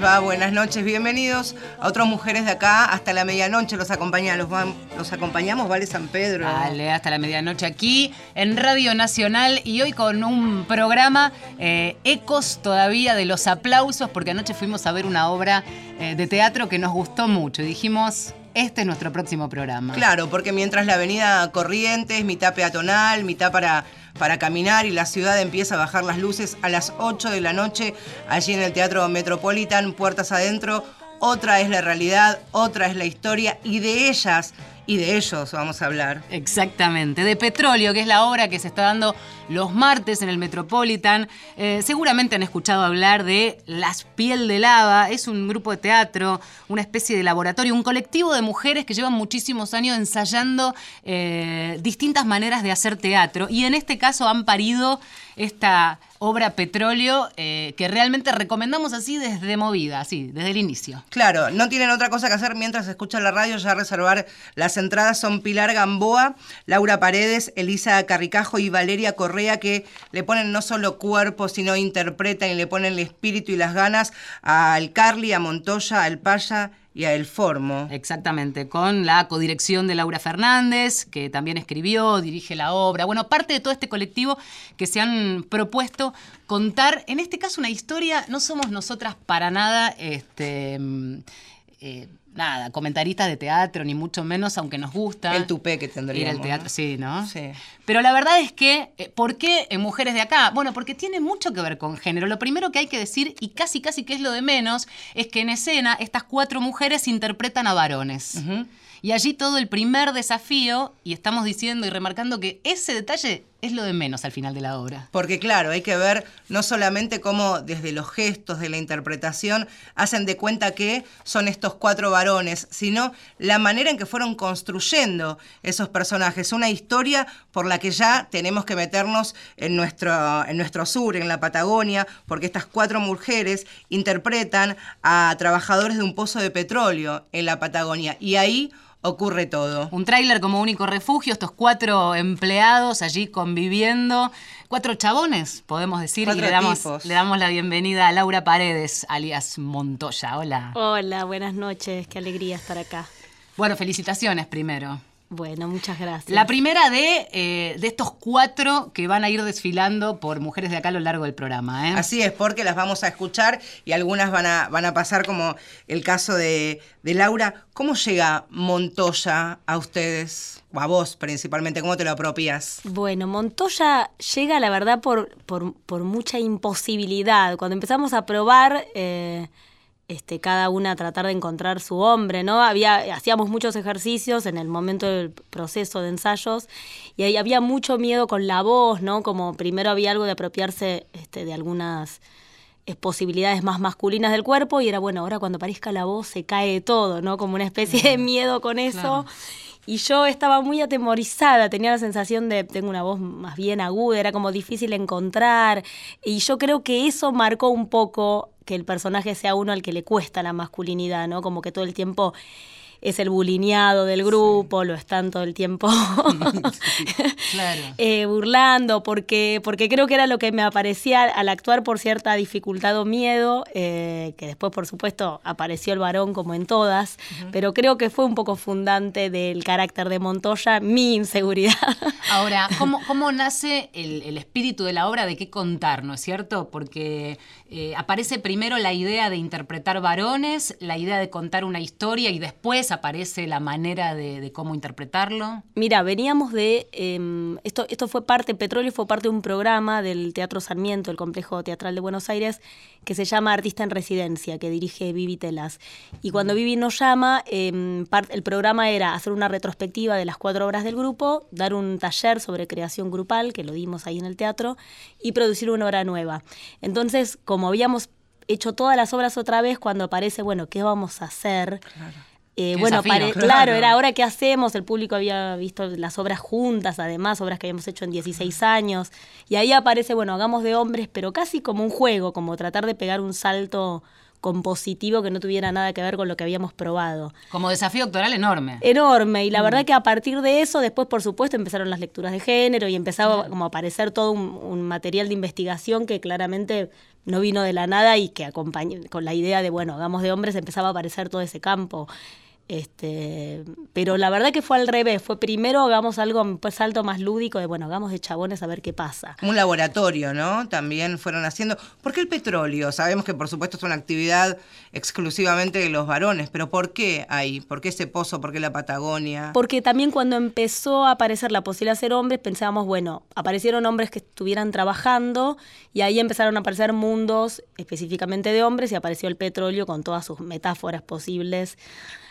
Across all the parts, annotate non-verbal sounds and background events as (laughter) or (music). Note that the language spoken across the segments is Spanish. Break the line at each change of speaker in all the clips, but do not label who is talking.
Hola, ¿cómo les va? Buenas noches, bienvenidos a otras mujeres de acá hasta la medianoche. Los, acompaña, los, acompañamos, Vale San Pedro.
Vale, hasta la medianoche aquí en Radio Nacional y hoy con un programa eh, ecos todavía de los aplausos, porque anoche fuimos a ver una obra eh, de teatro que nos gustó mucho dijimos, este es nuestro próximo programa.
Claro, porque mientras la avenida Corrientes, mitad peatonal, mitad para, para caminar y la ciudad empieza a bajar las luces a las 8 de la noche, allí en el Teatro Metropolitan, puertas adentro, otra es la realidad, otra es la historia y de ellas y de ellos vamos a hablar.
Exactamente, de Petróleo, que es la obra que se está dando los martes en el Metropolitan. Eh, seguramente han escuchado hablar de Las Piel de Lava, es un grupo de teatro, una especie de laboratorio, un colectivo de mujeres que llevan muchísimos años ensayando eh, distintas maneras de hacer teatro y en este caso han parido esta obra Petróleo eh, que realmente recomendamos así desde movida, así, desde el inicio.
Claro, no tienen otra cosa que hacer mientras escuchan la radio, ya reservar las entradas son Pilar Gamboa, Laura Paredes, Elisa Carricajo y Valeria Correa que le ponen no solo cuerpo, sino interpretan y le ponen el espíritu y las ganas al Carly, a Montoya, al Paya y a El Formo.
Exactamente, con la codirección de Laura Fernández, que también escribió, dirige la obra. Bueno, parte de todo este colectivo que se han propuesto contar, en este caso, una historia, no somos nosotras para nada, este, mm, eh, nada, comentaristas de teatro, ni mucho menos, aunque nos gusta.
El tupé que tendría. Ir
al teatro, sí, ¿no? Sí. Pero la verdad es que, eh, ¿por qué en Mujeres de Acá? Bueno, porque tiene mucho que ver con género. Lo primero que hay que decir, y casi casi que es lo de menos, es que en escena estas cuatro mujeres interpretan a varones. Y allí todo el primer desafío, y estamos diciendo y remarcando que ese detalle es lo de menos al final de la obra.
Porque claro, hay que ver no solamente cómo desde los gestos de la interpretación hacen de cuenta que son estos cuatro varones, sino la manera en que fueron construyendo esos personajes. Una historia por la que ya tenemos que meternos en nuestro, en nuestro sur, en la Patagonia, porque estas cuatro mujeres interpretan a trabajadores de un pozo de petróleo en la Patagonia. Y ahí ocurre todo.
Un tráiler como único refugio, estos cuatro empleados allí conviviendo, cuatro chabones, podemos decir, y le damos, le damos la bienvenida a Laura Paredes, alias Montoya. Hola.
Hola, buenas noches, qué alegría estar acá.
Bueno, felicitaciones primero.
Bueno, muchas gracias.
La primera de, eh, de estos cuatro que van a ir desfilando por mujeres de acá a lo largo del programa. ¿eh?
Así es, porque las vamos a escuchar y algunas van a, van a pasar como el caso de, Laura. ¿Cómo llega Montoya a ustedes? O a vos principalmente, ¿cómo te lo apropias?
Bueno, Montoya llega, la verdad, por, por, mucha imposibilidad. Cuando empezamos a probar... Eh, este, cada una tratar de encontrar su hombre, ¿no? Había, hacíamos muchos ejercicios en el momento del proceso de ensayos y ahí había mucho miedo con la voz, ¿no? Como primero había algo de apropiarse este, de algunas eh, posibilidades más masculinas del cuerpo y era, bueno, ahora cuando aparezca la voz se cae todo, ¿no? Como una especie de miedo con eso. Y yo estaba muy atemorizada, tenía la sensación de, tengo una voz más bien aguda, era como difícil encontrar. Y yo creo que eso marcó un poco que el personaje sea uno al que le cuesta la masculinidad, ¿no? Como que todo el tiempo es el bulineado del grupo, lo están todo el tiempo (laughs) (laughs) eh, burlando, porque, porque creo que era lo que me aparecía al actuar por cierta dificultad o miedo, eh, que después por supuesto apareció el varón como en todas, pero creo que fue un poco fundante del carácter de Montoya mi inseguridad. (laughs)
Ahora, ¿cómo, cómo nace el, espíritu de la obra de qué contar, no es cierto? Porque eh, aparece primero la idea de interpretar varones, la idea de contar una historia y después aparece la manera de, cómo interpretarlo?
Mira, veníamos de, em, esto, esto fue parte, Petróleo fue parte de un programa del Teatro Sarmiento, el Complejo Teatral de Buenos Aires, que se llama Artista en Residencia, que dirige Vivi Telas. Y cuando Vivi nos llama, em, el programa era hacer una retrospectiva de las cuatro obras del grupo, dar un taller sobre creación grupal, que lo dimos ahí en el teatro, y producir una obra nueva. Entonces, como habíamos hecho todas las obras otra vez, cuando aparece, bueno, ¿qué vamos a hacer? Eh, bueno, claro. era ahora que hacemos, el público había visto las obras juntas, además, obras que habíamos hecho en 16 años, y ahí aparece, bueno, hagamos de hombres, pero casi como un juego, como tratar de pegar un salto compositivo que no tuviera nada que ver con lo que habíamos probado.
Como desafío doctoral enorme.
Enorme, y la verdad que a partir de eso, después por supuesto empezaron las lecturas de género y empezaba como a aparecer todo un, un material de investigación que claramente no vino de la nada y que acompañó con la idea de, bueno, hagamos de hombres, empezaba a aparecer todo ese campo. Este, pero la verdad que fue al revés, fue primero hagamos algo pues salto más lúdico de bueno, hagamos de chabones a ver qué pasa.
Un laboratorio, ¿no? También fueron haciendo. ¿Por qué el petróleo? Sabemos que por supuesto es una actividad exclusivamente de los varones, pero ¿por qué ahí? ¿Por qué ese pozo? ¿Por qué la Patagonia?
Porque también cuando empezó a aparecer la posibilidad de ser hombres, pensábamos, bueno, aparecieron hombres que estuvieran trabajando y ahí empezaron a aparecer mundos específicamente de hombres y apareció el petróleo con todas sus metáforas posibles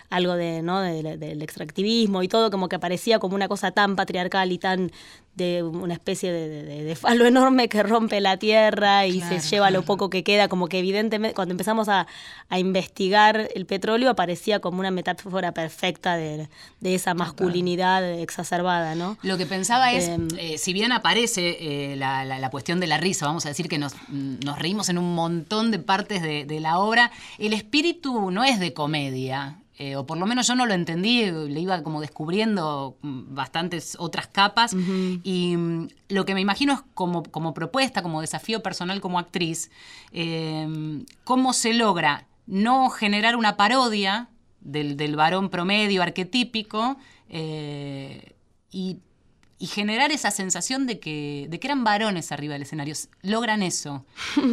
algo de, ¿no? del extractivismo y todo, como que parecía como una cosa tan patriarcal y tan de una especie de, falo (laughs) enorme que rompe la tierra y se lleva lo poco que queda, como que evidentemente cuando empezamos a, investigar el petróleo aparecía como una metáfora perfecta de, esa masculinidad exacerbada, ¿no?
Lo que pensaba es, em, eh, si bien aparece eh, la, cuestión de la risa, vamos a decir que nos, nos reímos en un montón de partes de la obra, el espíritu no es de comedia. Eh, o por lo menos yo no lo entendí, le iba como descubriendo bastantes otras capas. Y mm, lo que me imagino es como, como propuesta, como desafío personal como actriz, em, cómo se logra no generar una parodia del, del varón promedio arquetípico eh, y y generar esa sensación de que, de que eran varones arriba del escenario. Logran eso.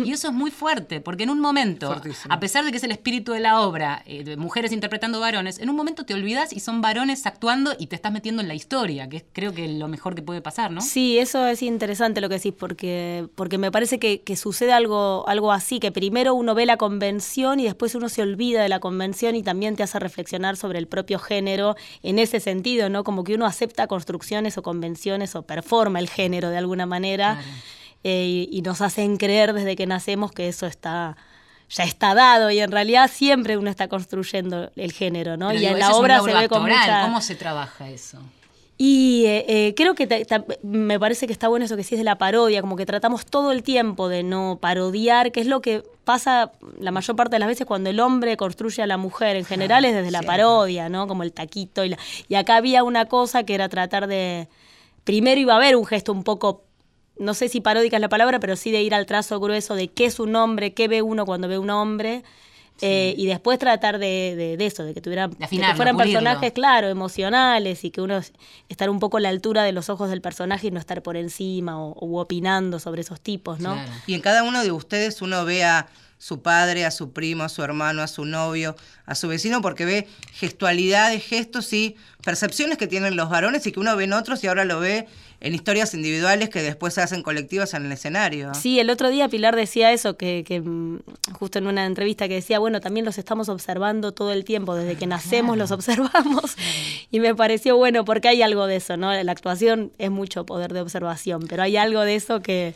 Y eso es muy fuerte, porque en un momento, a pesar de que es el espíritu de la obra, eh, de mujeres interpretando varones, en un momento te olvidas y son varones actuando y te estás metiendo en la historia, que es creo que lo mejor que puede pasar, ¿no?
Sí, eso es interesante lo que decís, porque, porque me parece que, que sucede algo, algo así, que primero uno ve la convención y después uno se olvida de la convención y también te hace reflexionar sobre el propio género en ese sentido, ¿no? Como que uno acepta construcciones o convenciones o performa el género de alguna manera eh, y, nos hacen creer desde que nacemos que eso está ya está dado y en realidad siempre uno está construyendo el género, ¿no? y en la obra se ve como
¿Cómo se trabaja eso?
Y eh, eh, creo que me parece que está bueno eso que sí es de la parodia, como que tratamos todo el tiempo de no parodiar, que es lo que pasa la mayor parte de las veces cuando el hombre construye a la mujer, en general es desde la parodia, ¿no? Como el taquito y, y acá había una cosa que era tratar de primero iba a haber un gesto un poco, no sé si paródica es la palabra, pero sí de ir al trazo grueso de qué es un hombre, qué ve uno cuando ve un hombre. Eh, y después tratar de, eso, de que tuvieran fueran personajes, claro, emocionales y que uno estar un poco a la altura de los ojos del personaje y no estar por encima o, opinando sobre esos tipos, ¿no?
Y en cada uno de ustedes uno ve a su padre, a su primo, a su hermano, a su novio, a su vecino, porque ve gestualidades, gestos y percepciones que tienen los varones y que uno ve en otros y ahora lo ve en historias individuales que después se hacen colectivas en el escenario.
Sí, el otro día Pilar decía eso, que, mm, justo en una entrevista que decía, bueno, también los estamos observando todo el tiempo, desde que nacemos los observamos. Y me pareció bueno, porque hay algo de eso, ¿no? La actuación es mucho poder de observación, pero hay algo de eso que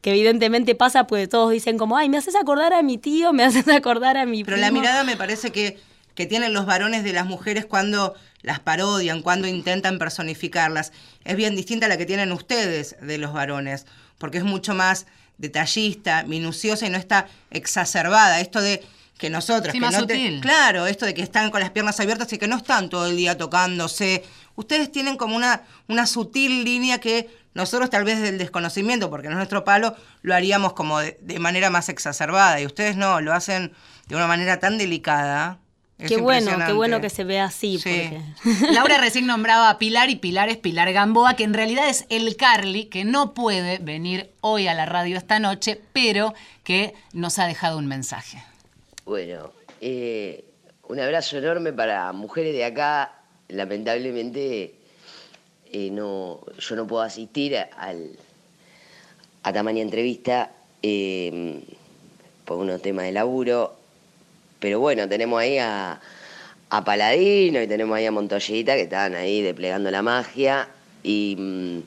que evidentemente pasa, pues todos dicen como, ay, me haces acordar a mi tío, me (laughs) haces acordar a mi
Pero la mirada me parece que, que tienen los varones de las mujeres cuando las parodian, cuando intentan personificarlas, es bien distinta a la que tienen ustedes de los varones, porque es mucho más detallista, minuciosa y no está exacerbada. Esto de que nosotros, que
no
claro, esto de que están con las piernas abiertas y que no están todo el día tocándose. Ustedes tienen como una, una sutil línea que nosotros tal vez del desconocimiento, porque no es nuestro palo, lo haríamos como de, manera más exacerbada y ustedes no, lo hacen de una manera tan delicada.
qué bueno, qué bueno que se vea así. (laughs)
Laura recién nombraba a Pilar y Pilar es Pilar Gamboa, que en realidad es el Carly, que no puede venir hoy a la radio esta noche, pero que nos ha dejado un mensaje.
Bueno, eh, un abrazo enorme para mujeres de acá. Lamentablemente, eh, no, yo no puedo asistir al, a tamaña entrevista eh, por unos temas de laburo. Pero bueno, tenemos ahí a, a Paladino y tenemos ahí a Montoyita que están ahí desplegando la magia. Y mm,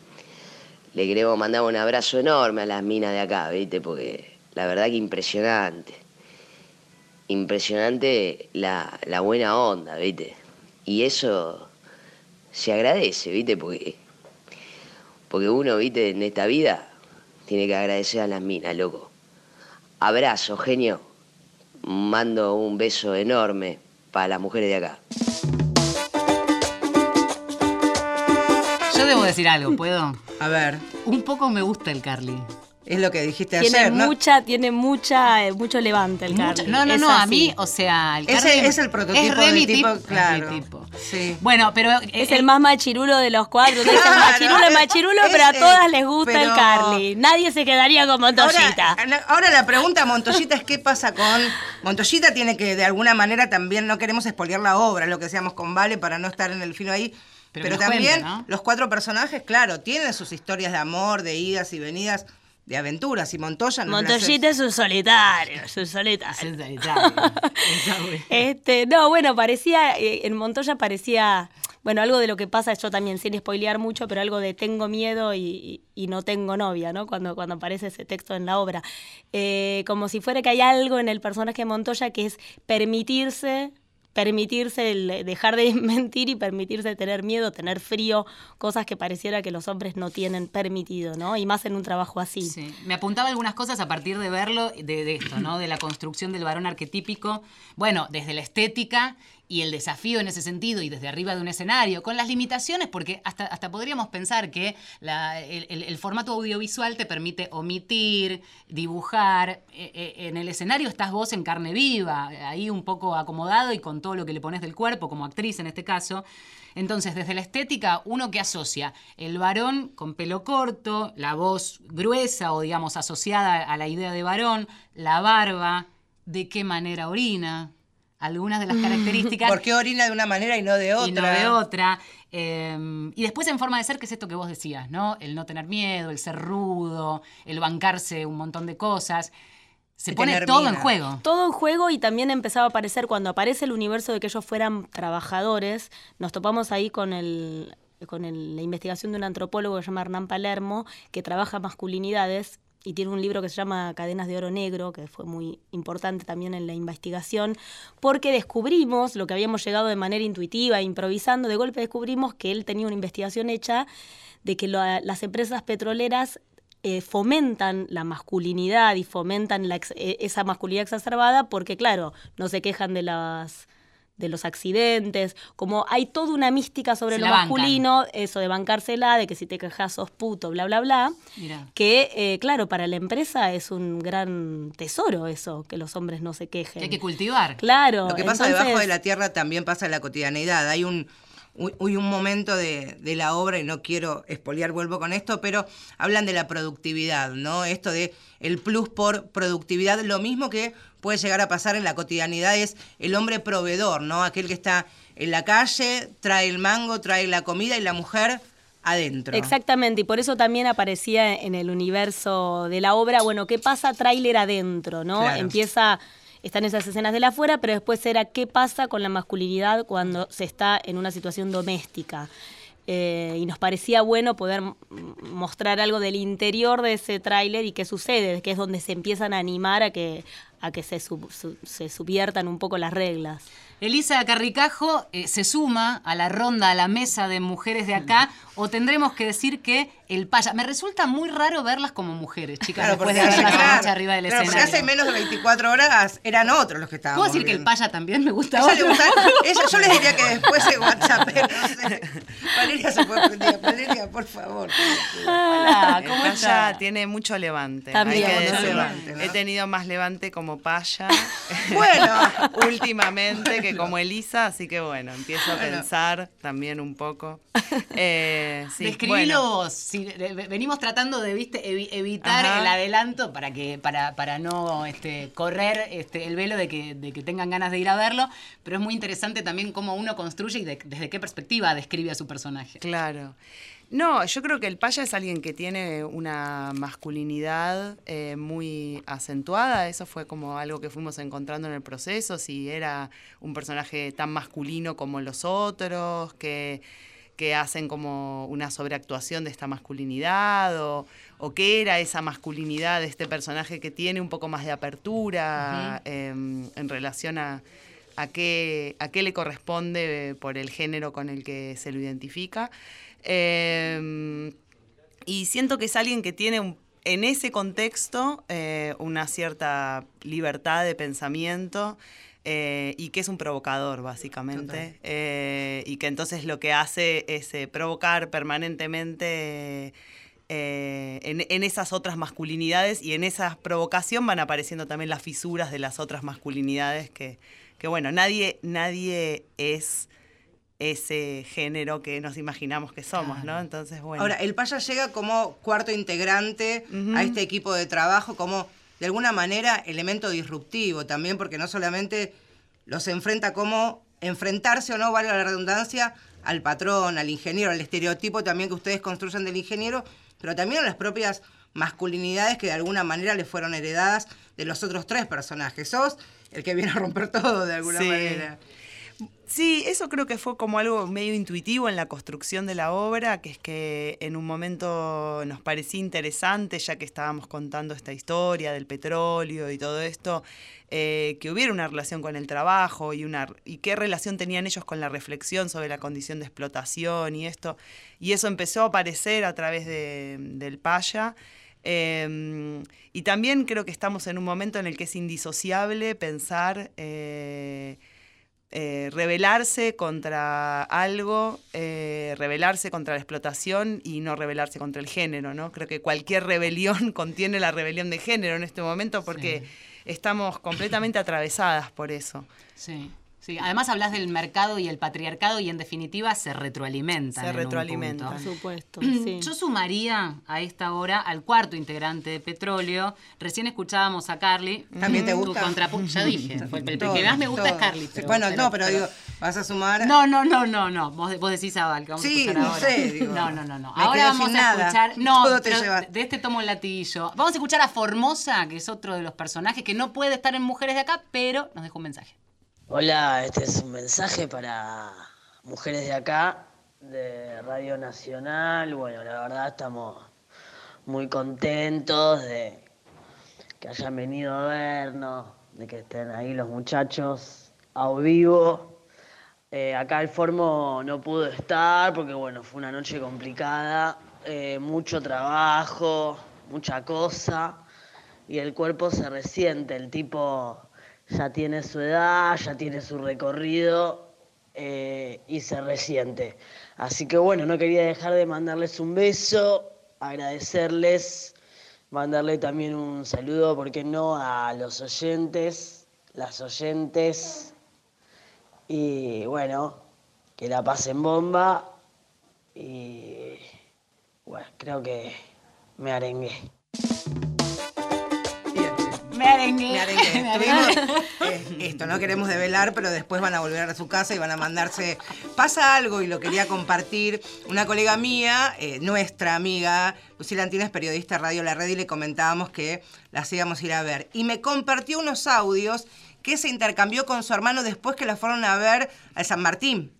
le queremos mandar un abrazo enorme a las minas de acá, ¿viste? Porque la verdad que impresionante impresionante la, buena onda, ¿viste? Y eso se agradece, ¿viste? Porque, porque uno, ¿viste? En esta vida tiene que agradecer a las minas, loco. Abrazo, genio. mando un beso enorme para las mujeres de acá.
Yo debo decir algo, ¿puedo?
A ver,
Un poco me gusta el Carly.
es lo que dijiste
Tiene
ayer, ¿no?
mucha, tiene mucha, eh, mucho levante el
Mucha-
Carly.
no, no,
Es
no, a
así.
mí, o sea, el
Ese
Carly
es el prototipo
es re
de
mi
tipo,
es mi
claro.
tipo.
Sí.
Bueno, pero
Es
eh,
el más machirulo de los cuatro. (laughs) Machirulo,
es-
machirulo, pero a
es,
todas
eh,
les gusta el Carly. Nadie se quedaría con Montoyita.
Ahora, ahora la pregunta a Montoyita es qué pasa con... Montoyita tiene que, de alguna manera, también, no queremos expoliar la obra, lo que decíamos con Vale, para no estar en el filo ahí,
Pero
también los cuatro personajes, claro, tienen sus historias de amor, de idas y venidas, de aventuras, y Montoya... las-
Montoyita es un solitario, es un solitario.
es. Está bueno. (laughs)
Este, no, bueno, parecía, eh, en Montoya parecía, bueno, algo de lo que pasa, yo también, sin spoilear mucho, pero algo de tengo miedo y no tengo novia, ¿no? Cuando, cuando aparece ese texto en la obra. Eh, como si fuera que hay algo en el personaje de Montoya que es permitirse permitirse el dejar de (laughs) mentir y permitirse tener miedo, tener frío, cosas que pareciera que los hombres no tienen permitido, ¿no? Y más en un trabajo así.
Sí, me apuntaba algunas cosas a partir de verlo, de, de esto, ¿no? De la construcción del varón arquetípico. Bueno, desde la estética y el desafío en ese sentido y desde arriba de un escenario, con las limitaciones, porque hasta, hasta podríamos pensar que el formato audiovisual te permite omitir, dibujar. Eh, eh, en el escenario estás vos en carne viva, ahí un poco acomodado y con todo lo que le pones del cuerpo, como actriz en este caso. Entonces, desde la estética, uno que asocia el varón con pelo corto, la voz gruesa o digamos asociada a la idea de varón, la barba, de qué manera orina, algunas de las (laughs) características
¿Por qué orina de una manera y no de otra?
y no de otra. Eh, y después en forma de ser, que es esto que vos decías, ¿no? El no tener miedo, el ser rudo, el bancarse un montón de cosas. Se pone todo en juego.
Todo en juego y también empezaba a aparecer cuando aparece el universo de que ellos fueran trabajadores. Nos topamos ahí con el con el- la investigación de un antropólogo que se llama Hernán Palermo, que trabaja masculinidades y tiene un libro que se llama Cadenas de Oro Negro, que fue muy importante también en la investigación, porque descubrimos lo que habíamos llegado de manera intuitiva, improvisando, de golpe descubrimos que él tenía una investigación hecha de que las empresas petroleras eh, fomentan la masculinidad y fomentan la eh, esa masculinidad exacerbada porque, claro, no se quejan de las de los accidentes, como hay toda una mística sobre
Se
lo
bancan.
masculino, eso de bancársela, de que si te quejas sos puto, bla, bla, bla,
Mirá.
que, eh, claro, para la empresa es un gran tesoro eso, que los hombres no se quejen.
Que hay que cultivar.
Claro.
Lo que pasa
entonces-
debajo de la tierra también pasa en la cotidianidad. Hay un, hay un momento de, de la obra, y no quiero espoliar, vuelvo con esto, pero hablan de la productividad, ¿no? Esto de el plus por productividad, lo mismo que puede llegar a pasar en la cotidianidad es el hombre proveedor, ¿no? Aquel que está en la calle, trae el mango, trae la comida y la mujer adentro.
Exactamente, y por eso también aparecía en el universo de la obra, bueno, ¿qué pasa tráiler adentro, no?
Claro.
Empieza, están esas escenas de la afuera, pero después era qué pasa con la masculinidad cuando se está en una situación doméstica. Eh, y nos parecía bueno poder mostrar algo del interior de ese tráiler y qué sucede, que es donde se empiezan a animar a que, a que se, sub- su- se subviertan un poco las reglas.
Elisa Carricajo eh, se suma a la ronda, a la mesa de mujeres de acá, (laughs) o tendremos que decir que el paya. Me resulta muy raro verlas como mujeres, chicas,
Claro,
después
porque,
de
claro,
arriba del
claro, porque
escenario.
hace menos de 24 horas eran otros los que estaban.
¿Puedo decir que el paya también me gusta?
Ella le gusta- (laughs) ella- yo les diría que después se WhatsApp, no sé. Valeria se fue prendida. Valeria, por favor.
Hola,
El
¿cómo
paya
está?
tiene mucho levante.
También,
hay que decirlo.
levante, ¿no?
He tenido más levante como paya
Bueno. (laughs)
últimamente que como Elisa, así que bueno, empiezo a
Bueno.
pensar también un poco. (laughs) Eh, sí,
Describilo
bueno.
vos. Si- venimos tratando de evitar
Ajá.
el adelanto para que para, para no este, correr este, el velo de que, de que tengan ganas de ir a verlo, pero es muy interesante también cómo uno construye y de- desde qué perspectiva describe a su personaje.
Claro. No, yo creo que el paya es alguien que tiene una masculinidad eh, muy acentuada. Eso fue como algo que fuimos encontrando en el proceso. Si era un personaje tan masculino como los otros, que, que hacen como una sobreactuación de esta masculinidad, o, o qué era esa masculinidad de este personaje que tiene un poco más de apertura em, en relación a, a qué, a qué le corresponde por el género con el que se lo identifica. Eh, y siento que es alguien que tiene un en ese contexto eh, una cierta libertad de pensamiento. eh, y que es un provocador, básicamente. eh, y que entonces lo que hace es eh, provocar permanentemente en, en esas otras masculinidades y en esa provocación van apareciendo también las fisuras de las otras masculinidades que, que bueno, nadie, nadie es ese género que nos imaginamos que somos, ¿no? Entonces, bueno.
Ahora, el Paya llega como cuarto integrante a este equipo de trabajo, como de alguna manera elemento disruptivo también, porque no solamente los enfrenta como enfrentarse o no, valga la redundancia, al patrón, al ingeniero, al estereotipo también que ustedes construyen del ingeniero, pero también a las propias masculinidades que de alguna manera le fueron heredadas de los otros tres personajes. Sos el que viene a romper todo de alguna
Sí.
manera.
Sí, eso creo que fue como algo medio intuitivo en la construcción de la obra, que es que en un momento nos parecía interesante, ya que estábamos contando esta historia del petróleo y todo esto, eh, que hubiera una relación con el trabajo y, una, y qué relación tenían ellos con la reflexión sobre la condición de explotación y esto. Y eso empezó a aparecer a través de- del Paya. Eh, y también creo que estamos en un momento en el que es indisociable pensar... eh, eh, rebelarse contra algo, eh, rebelarse contra la explotación y no rebelarse contra el género, ¿no? Creo que cualquier rebelión (laughs) contiene la rebelión de género en este momento porque estamos completamente atravesadas por eso.
Sí. Sí, además hablas del mercado y el patriarcado y en definitiva se retroalimentan.
Se
en un
retroalimentan.
Por supuesto, sí.
Yo sumaría a esta hora al cuarto integrante de Petróleo. Recién escuchábamos a Carly.
¿También te
Tu
gusta?
contrapu- ya dije. el, el
Todo,
que más me gusta
todo.
es Carly. Pero-
bueno, no, pero, digo, vas a sumar.
No, no, no, no, no. Vos, vos decís a Val, que vamos
Sí,
a escuchar
no
ahora.
sé, digo,
no, no, no, no.
me
Ahora
quedo
vamos
sin
a
nada.
escuchar. No,
Todo te
de este tomo el latillo. Vamos a escuchar a Formosa, que es otro de los personajes que no puede estar en Mujeres de Acá, pero nos dejó un mensaje.
Hola, este es un mensaje para mujeres de acá, de Radio Nacional. Bueno, la verdad estamos muy contentos de que hayan venido a vernos, de que estén ahí los muchachos a vivo. Eh, acá el Formo no pudo estar porque, bueno, fue una noche complicada, eh, mucho trabajo, mucha cosa, y el cuerpo se resiente, el tipo ya tiene su edad, ya tiene su recorrido eh, y se resiente. Así que bueno, no quería dejar de mandarles un beso, agradecerles, mandarle también un saludo, ¿por qué no?, a los oyentes, las oyentes, y bueno, que la pasen bomba y bueno, creo que me arengué.
Me arengué.
Me arengué. (laughs) Eh, esto, no queremos develar, pero después van a volver a su casa y van a mandarse. Pasa algo y lo quería compartir. Una colega mía, eh, nuestra amiga, Lucila Antina, es periodista de Radio La Red, y le comentábamos que las íbamos a ir a ver. Y me compartió unos audios que se intercambió con su hermano después que la fueron a ver a San Martín.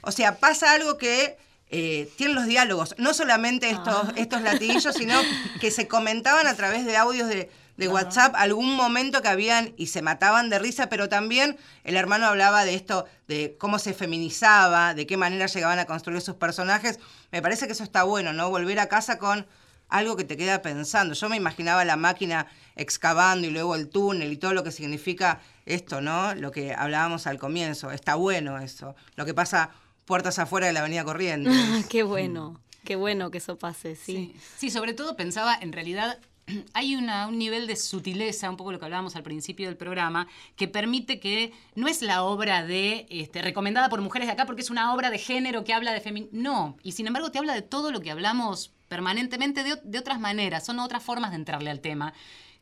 O sea, pasa algo que eh, tienen los diálogos, no solamente estos, estos latiguillos, sino que se comentaban a través de audios de, de WhatsApp algún momento que habían y se mataban de risa, pero también el hermano hablaba de esto, de cómo se feminizaba, de qué manera llegaban a construir sus personajes. Me parece que eso está bueno, ¿no? Volver a casa con algo que te queda pensando. Yo me imaginaba la máquina excavando y luego el túnel y todo lo que significa esto, ¿no? Lo que hablábamos al comienzo. Está bueno eso. Lo que pasa puertas afuera de la Avenida Corrientes. (laughs)
qué bueno, qué bueno que eso pase, sí.
Sí. Sí, sobre todo pensaba, en realidad, (clears throat) hay una- un nivel de sutileza, un poco lo que hablábamos al principio del programa, que permite que no es la obra de este, recomendada por mujeres de acá porque es una obra de género que habla de feminismo. No, y sin embargo te habla de todo lo que hablamos permanentemente de, de otras maneras, son otras formas de entrarle al tema.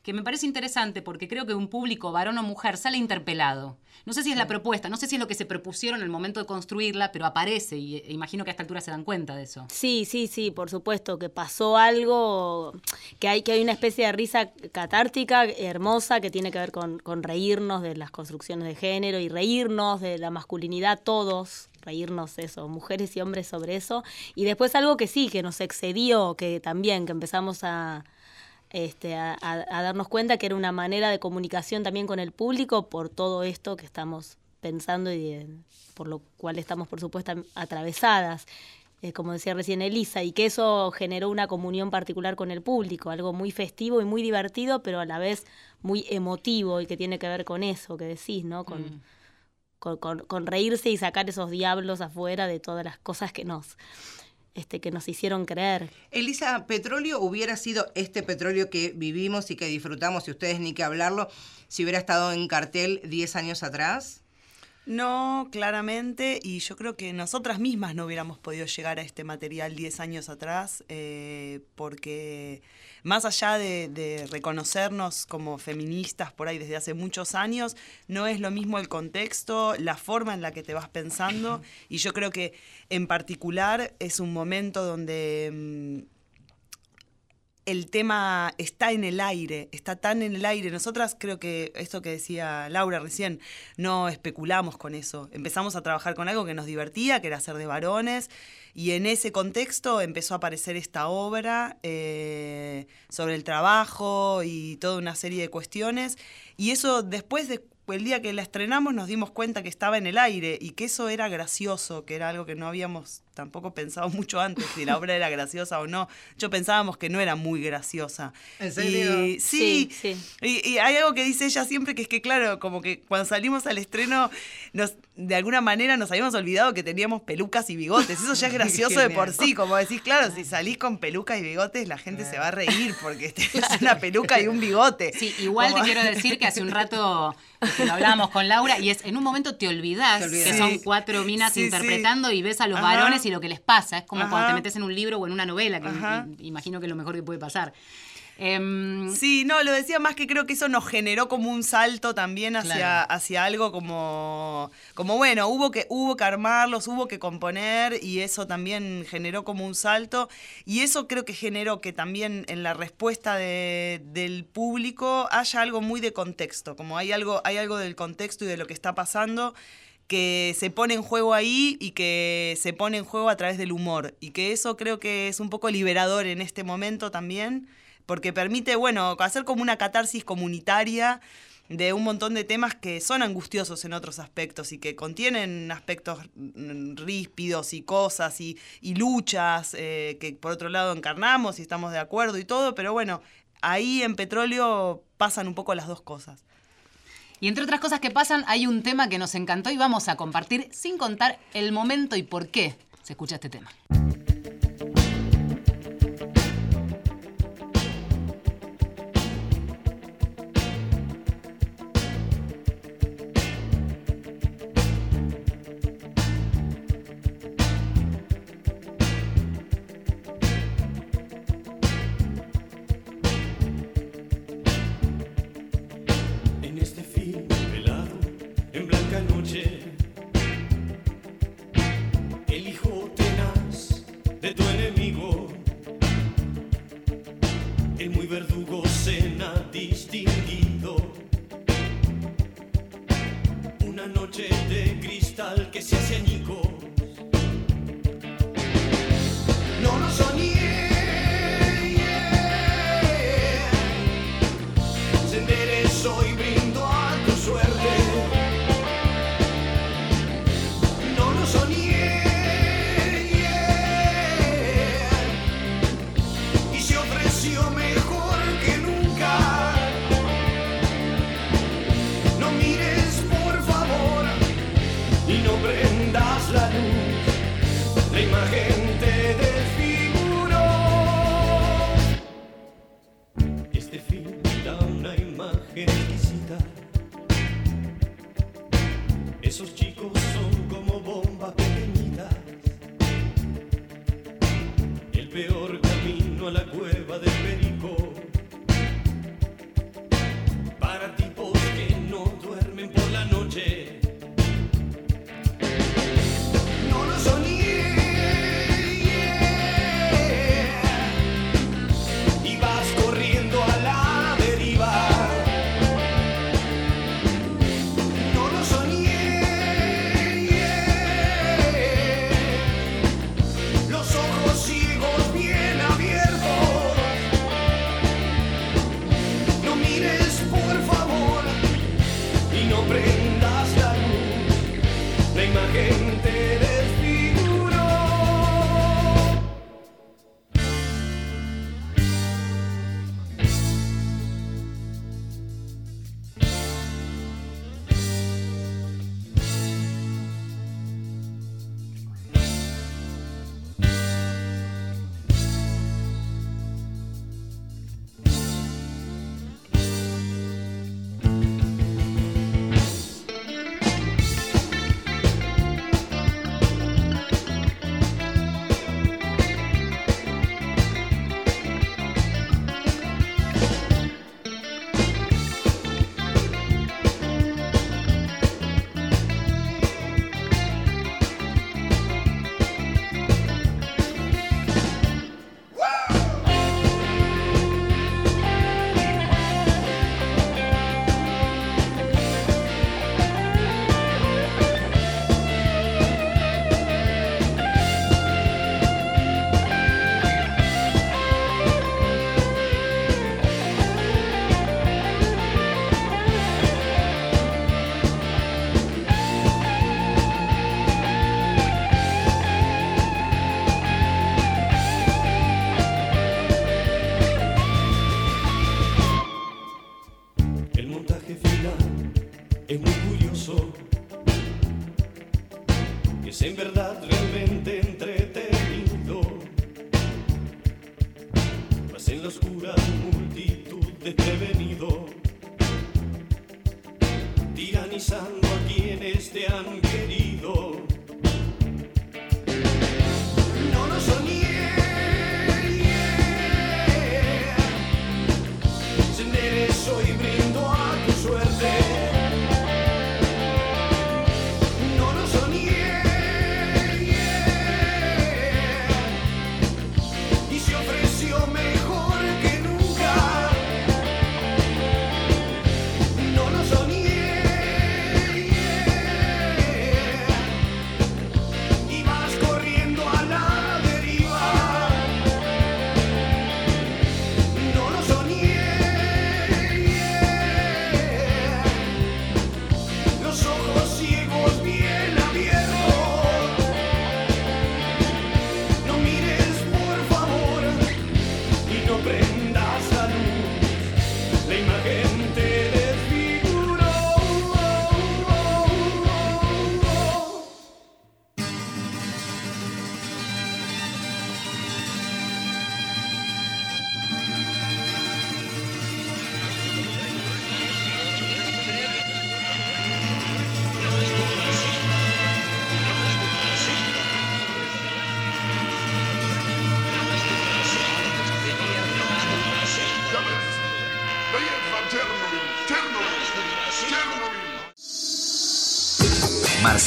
Que me parece interesante porque creo que un público, varón o mujer, sale interpelado. No sé si es la propuesta, no sé si es lo que se propusieron en el momento de construirla, pero aparece y e imagino que a esta altura se dan cuenta de eso.
Sí, sí, sí, por supuesto, que pasó algo, que hay, que hay una especie de risa catártica, hermosa, que tiene que ver con, con reírnos de las construcciones de género y reírnos de la masculinidad todos, reírnos eso, mujeres y hombres sobre eso. Y después algo que sí, que nos excedió, que también, que empezamos a, este, a, a- a darnos cuenta que era una manera de comunicación también con el público por todo esto que estamos pensando y de- por lo cual estamos, por supuesto, atravesadas. eh, como decía recién Elisa, y que eso generó una comunión particular con el público, algo muy festivo y muy divertido, pero a la vez muy emotivo y que tiene que ver con eso que decís, ¿no? Con,
Mm.
con, con- con reírse y sacar esos diablos afuera de todas las cosas que nos, este, que nos hicieron creer.
Elisa, ¿petróleo hubiera sido este petróleo que vivimos y que disfrutamos, y ustedes ni que hablarlo, si hubiera estado en cartel 10 años atrás?
No, claramente, y yo creo que nosotras mismas no hubiéramos podido llegar a este material 10 años atrás, eh, porque más allá de, reconocernos como feministas por ahí desde hace muchos años, no es lo mismo el contexto, la forma en la que te vas pensando, y yo creo que en particular es un momento donde... mm, el tema está en el aire, está tan en el aire. Nosotras creo que esto que decía Laura recién, no especulamos con eso. Empezamos a trabajar con algo que nos divertía, que era ser de varones, y en ese contexto empezó a aparecer esta obra eh, sobre el trabajo y toda una serie de cuestiones. Y eso después de el día que la estrenamos nos dimos cuenta que estaba en el aire y que eso era gracioso, que era algo que no habíamos tampoco pensado (laughs) mucho antes, si la obra era graciosa o no. Yo pensábamos que no era muy graciosa.
¿En serio?
Y, sí,
Sí, sí.
Y, y hay algo que dice ella siempre que es que, claro, como que cuando salimos al estreno, nos, de alguna manera nos habíamos olvidado que teníamos pelucas y bigotes. Eso ya es (laughs) gracioso de por sí, como decís, claro, si salís con pelucas y bigotes, la gente se va a reír porque (laughs) tenés una peluca y un bigote.
Sí, igual
Como-
te quiero decir que hace un rato que lo hablábamos con Laura y es en un momento te olvidás,
Te olvidás.
que son cuatro minas
Sí, sí.
interpretando y ves a los
Ajá.
varones y lo que les pasa. Es como cuando te metes en un libro o en una novela, que
Ajá.
imagino que es lo mejor que puede pasar. Em,
Sí, no, lo decía más que creo que eso nos generó como un salto también hacia,
Claro.
hacia algo como, como bueno, hubo que, hubo que armarlos, hubo que componer y eso también generó como un salto y eso creo que generó que también en la respuesta de- del público haya algo muy de contexto, como hay algo, hay algo del contexto y de lo que está pasando que se pone en juego ahí y que se pone en juego a través del humor. Y que eso creo que es un poco liberador en este momento también, porque permite, bueno, hacer como una catarsis comunitaria de un montón de temas que son angustiosos en otros aspectos y que contienen aspectos ríspidos y cosas y, y luchas eh, que por otro lado encarnamos y estamos de acuerdo y todo, pero bueno, ahí en petróleo pasan un poco las dos cosas.
Y entre otras cosas que pasan, hay un tema que nos encantó y vamos a compartir sin contar el momento y por qué se escucha este tema.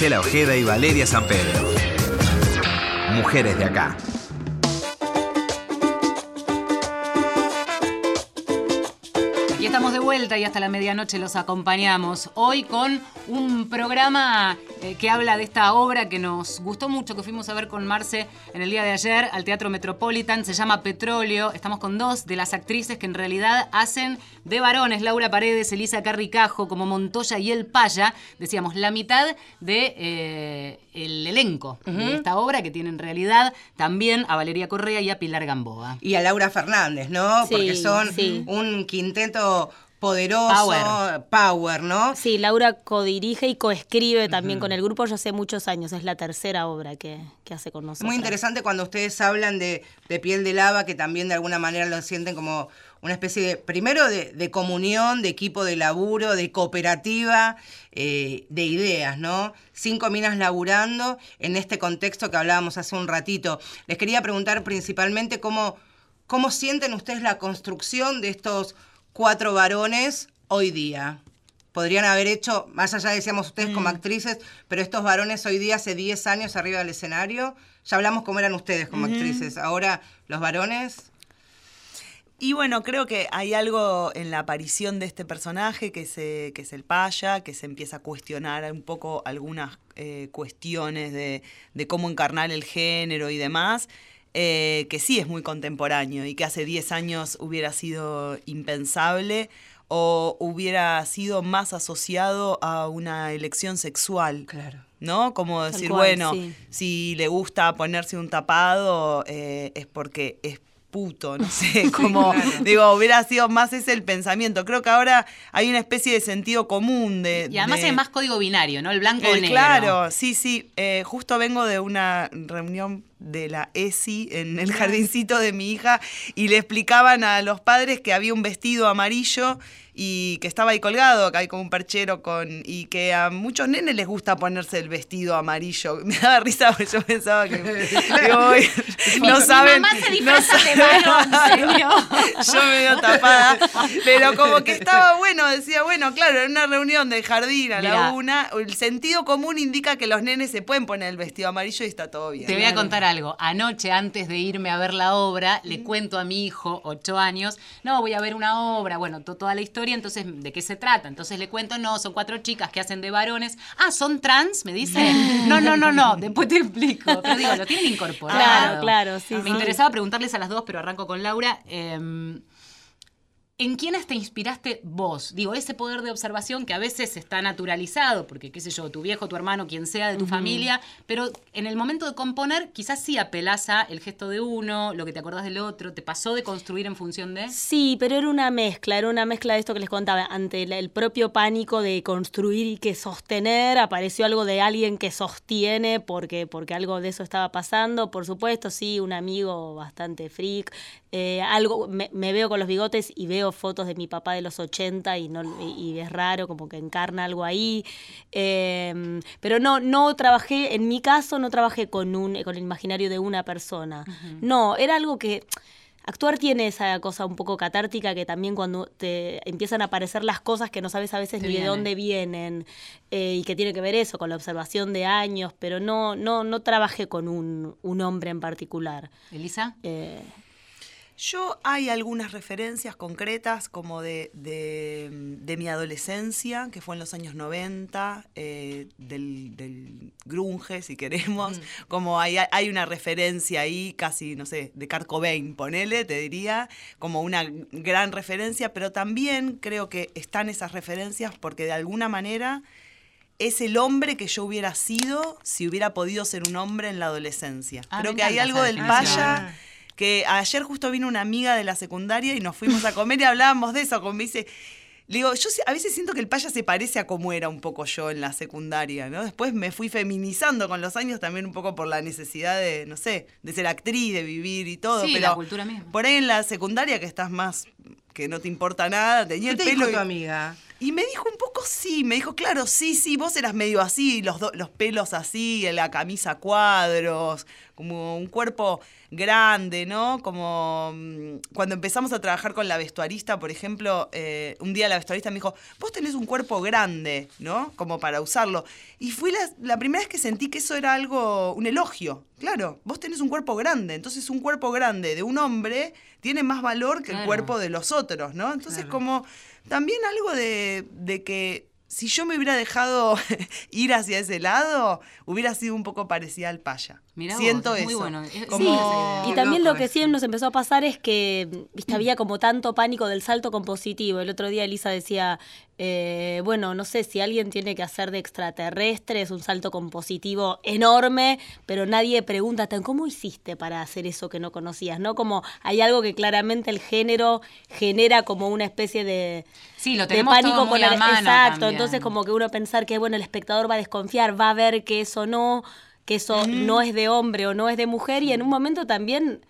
Marcela Ojeda y Valeria San Pedro. Mujeres de acá.
Aquí estamos de vuelta y hasta la medianoche los acompañamos. Hoy con un programa eh, que habla de esta obra que nos gustó mucho, que fuimos a ver con Marce en el día de ayer al Teatro Metropolitan. Se llama Petróleo. Estamos con dos de las actrices que en realidad hacen de varones, Laura Paredes, Elisa Carricajo, como Montoya y El Paya. Decíamos, la mitad de eh, el elenco de esta obra que tiene en realidad también a Valeria Correa y a Pilar Gamboa.
Y a Laura Fernández, ¿no?
Sí,
Porque son
sí.
un quinteto poderoso,
Power.
power, ¿no?
Sí, Laura codirige y coescribe también con el grupo ya hace muchos años. Es la tercera obra que, que hace con
Es
nosotros.
muy interesante cuando ustedes hablan de, de piel de lava, que también de alguna manera lo sienten como una especie de, primero de, de comunión, de equipo de laburo, de cooperativa, eh, de ideas, ¿no? Cinco minas laburando en este contexto que hablábamos hace un ratito. Les quería preguntar principalmente cómo, cómo sienten ustedes la construcción de estos cuatro varones hoy día. Podrían haber hecho, más allá decíamos ustedes como actrices, pero estos varones hoy día hace 10 años arriba del escenario, ya hablamos cómo eran ustedes como actrices, ahora los varones,
Y bueno, creo que hay algo en la aparición de este personaje que, se, que es el Paya, que se empieza a cuestionar un poco algunas eh, cuestiones de, de cómo encarnar el género y demás, eh, que sí es muy contemporáneo y que hace 10 años hubiera sido impensable o hubiera sido más asociado a una elección sexual.
Claro.
¿no? Como decir,
cual,
bueno,
sí.
si le gusta ponerse un tapado eh, es porque es puto, no (laughs) sé, como digo, hubiera sido más ese el pensamiento. Creo que ahora hay una especie de sentido común de...
Y además
de-
es más código binario, ¿no? El blanco o
Eh,
negro.
Claro, sí, sí. Eh, justo vengo de una reunión de la ESI en el jardincito de mi hija y le explicaban a los padres que había un vestido amarillo y que estaba ahí colgado, que hay como un perchero con y que a muchos nenes les gusta ponerse el vestido amarillo. (laughs) Me daba risa porque yo pensaba que (laughs) "Uy, no
Mi
saben,
mamá se
no
disfraza de
saben".
varón, (laughs) señor.
yo medio tapada, pero como que estaba bueno, decía, bueno, claro, en una reunión de jardín a la
Mirá.
una, el sentido común indica que los nenes se pueden poner el vestido amarillo y está todo bien.
Te voy a contar algo. Anoche, antes de irme a ver la obra, le cuento a mi hijo, ocho años, no, voy a ver una obra, bueno, to- toda la historia, entonces, ¿de qué se trata? Entonces le cuento, no, son cuatro chicas que hacen de varones. Ah, ¿son trans? Me dice. (laughs) No, no, no, no, después te explico. Pero digo, lo tienen (laughs) incorporado.
Claro, claro, sí,
Me
sí.
interesaba preguntarles a las dos, pero arranco con Laura. em, ¿En quiénes te inspiraste vos? Digo, ese poder de observación que a veces está naturalizado, porque qué sé yo, tu viejo, tu hermano, quien sea de tu familia, pero en el momento de componer quizás sí apelás a el gesto de uno, lo que te acordás del otro, te pasó de construir en función de...
Sí, pero era una mezcla, era una mezcla de esto que les contaba. Ante el, el propio pánico de construir y que sostener, apareció algo de alguien que sostiene porque, porque algo de eso estaba pasando. Por supuesto, sí, un amigo bastante freak. Eh, algo, me, me veo con los bigotes y veo fotos de mi papá de los 80 y, no, y, y es raro, como que encarna algo ahí. Eh, pero no, no trabajé, en mi caso, no trabajé con, un, con el imaginario de una persona. No, era algo que... Actuar tiene esa cosa un poco catártica que también cuando te empiezan a aparecer las cosas que no sabes a veces ni de dónde vienen eh, y que tiene que ver eso con la observación de años, pero no no no trabajé con un, un hombre en particular.
Elisa.
Eh,
Yo hay algunas referencias concretas como de, de, de mi adolescencia, que fue en los años 90, eh, del, del grunge, si queremos, como hay, hay una referencia ahí, casi, no sé, de Kurt Cobain, ponele, te diría, como una gran referencia, pero también creo que están esas referencias porque de alguna manera es el hombre que yo hubiera sido si hubiera podido ser un hombre en la adolescencia.
Ah,
creo que hay algo del paya que ayer justo vino una amiga de la secundaria y nos fuimos a comer y hablábamos de eso, como me dice, le digo, yo a veces siento que el paya se parece a cómo era un poco yo en la secundaria, ¿no? Después me fui feminizando con los años también un poco por la necesidad de, no sé, de ser actriz, de vivir y todo,
Sí,
pero
la cultura misma.
por ahí en la secundaria que estás más que no te importa nada, tenía
¿Qué
el
te
pelo
dijo
y-
tu amiga?
Y me dijo un poco sí, me dijo, claro, sí, sí, vos eras medio así, los, do- los pelos así, la camisa a cuadros, como un cuerpo grande, ¿no? Como mm, cuando empezamos a trabajar con la vestuarista, por ejemplo, eh, un día la vestuarista me dijo, vos tenés un cuerpo grande, ¿no? Como para usarlo. Y fui la, la primera vez que sentí que eso era algo, un elogio. Claro, vos tenés un cuerpo grande, entonces un cuerpo grande de un hombre tiene más valor que el cuerpo de los otros, ¿no? Entonces como también algo de, de que si yo me hubiera dejado (laughs) ir hacia ese lado, hubiera sido un poco parecida al paya.
Mirá vos,
Siento
es muy
eso.
bueno.
Como-
esa idea.
Y también lo que sí nos empezó a pasar es que viste, había como tanto pánico del salto compositivo. El otro día Elisa decía, eh, bueno, no sé si alguien tiene que hacer de extraterrestre, es un salto compositivo enorme, pero nadie pregunta, "Tan, ¿cómo hiciste para hacer eso que no conocías? ¿No? Como hay algo que claramente el género genera como una especie de,
Sí, lo
de pánico
todo muy
con el exacto
también.
entonces como que uno pensar que bueno el espectador va a desconfiar va a ver que eso no que eso no es de hombre o no es de mujer y en un momento también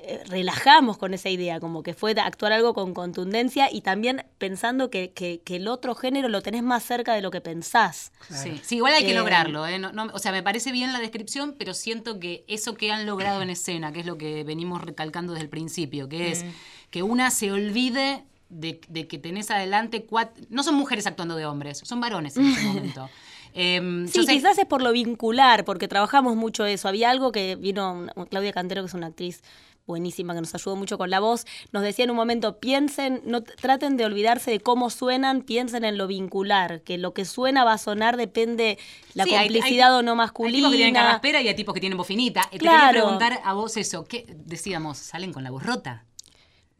eh, relajamos con esa idea como que fue actuar algo con contundencia y también pensando que, que- que el otro género lo tenés más cerca de lo que pensás
Sí, sí, igual hay que
Eh,
lograrlo. ¿eh? No- no- o sea, me parece bien la descripción, pero siento que eso que han logrado en escena, que es lo que venimos recalcando desde el principio, que es que una se olvide de, de que tenés adelante cuatro... No son mujeres actuando de hombres, son varones en ese (laughs) momento. Yo
Sí,
sé-
quizás es por lo vincular, porque trabajamos mucho eso. Había algo que vino una- Claudia Cantero, que es una actriz buenísima, que nos ayudó mucho con la voz, nos decía en un momento, piensen, no traten de olvidarse de cómo suenan, piensen en lo vincular, que lo que suena va a sonar depende la
Sí, hay-
complicidad
hay-
o no
Hay
masculina.
tipos que tienen carraspera y hay tipos que tienen bofinita. Eh, Te
Claro.
quería preguntar a vos eso. ¿Qué decíamos? ¿Salen con la voz rota?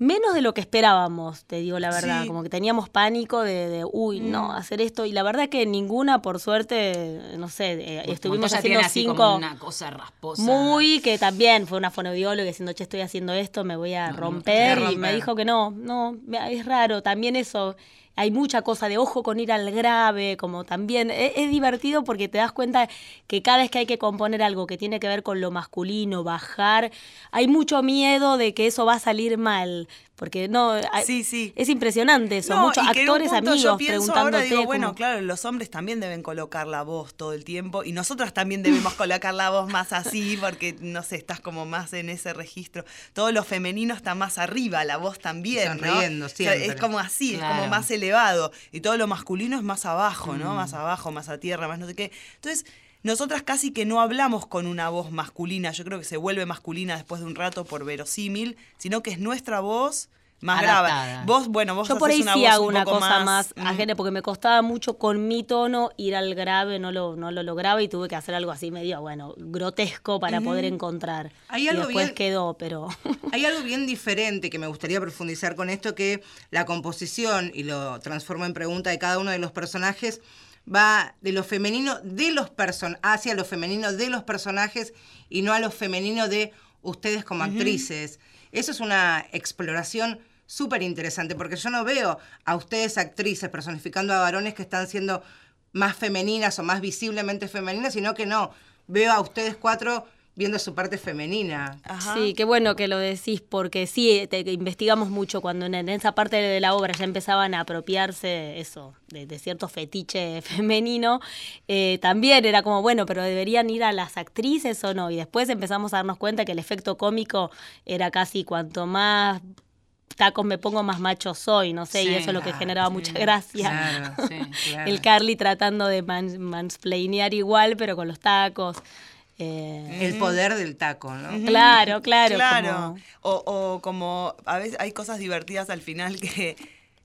Menos de lo que esperábamos, te digo la verdad.
Sí.
Como que teníamos pánico de, de, uy,
Mm.
no, hacer esto. Y la verdad que ninguna, por suerte, no sé, eh, estuvimos
Montoya
haciendo
así como
cinco.
una cosa rasposa.
Muy, que también fue una fonoaudióloga diciendo, che, estoy haciendo esto, me voy a
No,
romper.
voy a
Y me
romper.
dijo que no, no, es raro. También eso, hay mucha cosa de ojo con ir al grave, como también. Es, es divertido porque te das cuenta que cada vez que hay que componer algo que tiene que ver con lo masculino, bajar, hay mucho miedo de que eso va a salir mal. Porque no, hay-
Sí, sí.
es impresionante eso.
No,
Muchos actores, amigos,
yo pienso
preguntándote.
ahora, digo, bueno,
como-
claro, los hombres también deben colocar la voz todo el tiempo y nosotras también debemos colocar la voz más así porque, no sé, estás como más en ese registro. Todo lo femenino está más arriba, la voz también, ¿no?
Sonriendo
O sea, es como así, es como más elevado y todo lo masculino es más abajo,
Mm.
¿no? Más abajo, más a tierra, más no sé qué. Entonces... Nosotras casi que no hablamos con una voz masculina, yo creo que se vuelve masculina después de un rato por verosímil, sino que es nuestra voz más
Adaptada.
grave. Vos, bueno, vos
Yo por ahí
una
sí
voz
hago
un
una cosa más,
mm,
ajena, porque me costaba mucho con mi tono ir al grave, no lo, no lo lograba y tuve que hacer algo así medio, bueno, grotesco para poder encontrar.
Hay
y
algo
después
bien-
quedó, pero... (laughs)
Hay algo bien diferente que me gustaría profundizar con esto, que la composición, y lo transformo en pregunta de cada uno de los personajes, va de lo femenino de los person hacia lo femenino de los personajes y no a lo femenino de ustedes como actrices. Eso es una exploración súper interesante, porque yo no veo a ustedes actrices personificando a varones que están siendo más femeninas o más visiblemente femeninas, sino que no, veo a ustedes cuatro viendo su parte femenina.
Ajá.
Sí, qué bueno que lo decís, porque sí, te- investigamos mucho cuando en, en esa parte de la obra ya empezaban a apropiarse eso, de, de cierto fetiche (laughs) femenino, eh, también era como, bueno, pero deberían ir a las actrices o no, y después empezamos a darnos cuenta que el efecto cómico era casi cuanto más tacos me pongo, más macho soy, no sé, y eso es lo que generaba
sí.
mucha gracia.
Claro,
Sí, (laughs)
claro.
El Carly tratando de man, mansplainear igual, pero con los tacos. Eh,
El poder del taco, ¿no?
Claro, claro.
Claro.
como-
O, o como a veces hay cosas divertidas al final que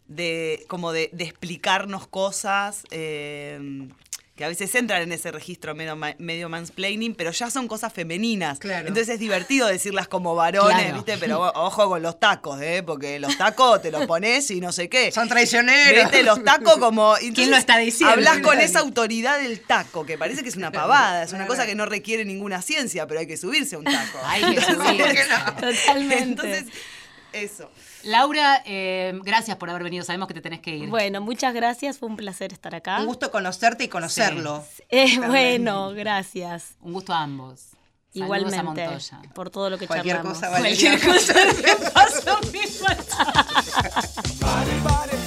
de como de, de explicarnos cosas eh, que a veces entran en ese registro medio, ma- medio mansplaining, pero ya son cosas femeninas.
Claro.
Entonces es divertido decirlas como varones,
Claro.
¿viste? Pero ojo con los tacos, ¿eh? Porque los tacos te los pones y no sé qué.
Son traicioneros.
¿Viste? Los tacos como... entonces
lo está diciendo?
Hablas con esa autoridad del taco, que parece que es una pavada, es una cosa que no requiere ninguna ciencia, pero hay que subirse a un taco.
Hay que (laughs) subirse. (laughs)
Totalmente.
Entonces, eso.
Laura, eh, gracias por haber venido. Sabemos que te tenés que ir.
Bueno, muchas gracias, fue un placer estar acá.
Un gusto conocerte y conocerlo.
Eh, bueno, gracias.
Un gusto a ambos. Saludos a
Igualmente,
Montoya.
por todo lo que
Cualquier
charlamos.
cosa.
Cualquier cosa (laughs) que (laughs) pasó, (laughs)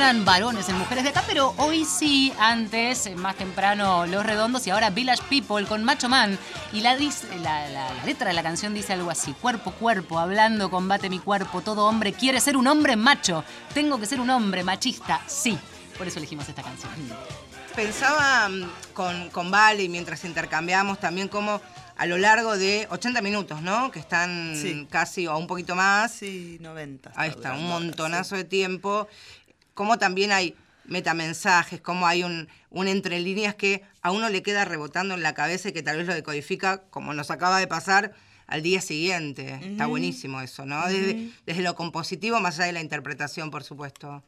suenan varones en mujeres de acá, pero hoy sí, antes, eh, más temprano, Los Redondos y ahora Village People con Macho Man. Y la, la, la- la letra de la canción dice algo así: Cuerpo, cuerpo, hablando, combate mi cuerpo. Todo hombre quiere ser un hombre macho. Tengo que ser un hombre machista, sí. Por eso elegimos esta canción.
Pensaba mm, con, con Vale, mientras intercambiamos, también como a lo largo de 80 minutos, ¿no? Que están
Sí.
casi o un poquito más.
Sí, 90.
Ahí está, un montonazo
sí.
de tiempo. Como también hay metamensajes, como hay un, un entre líneas que a uno le queda rebotando en la cabeza y que tal vez lo decodifica, como nos acaba de pasar, al día siguiente. Está buenísimo eso, ¿no? Desde, desde lo compositivo, más allá de la interpretación, por supuesto.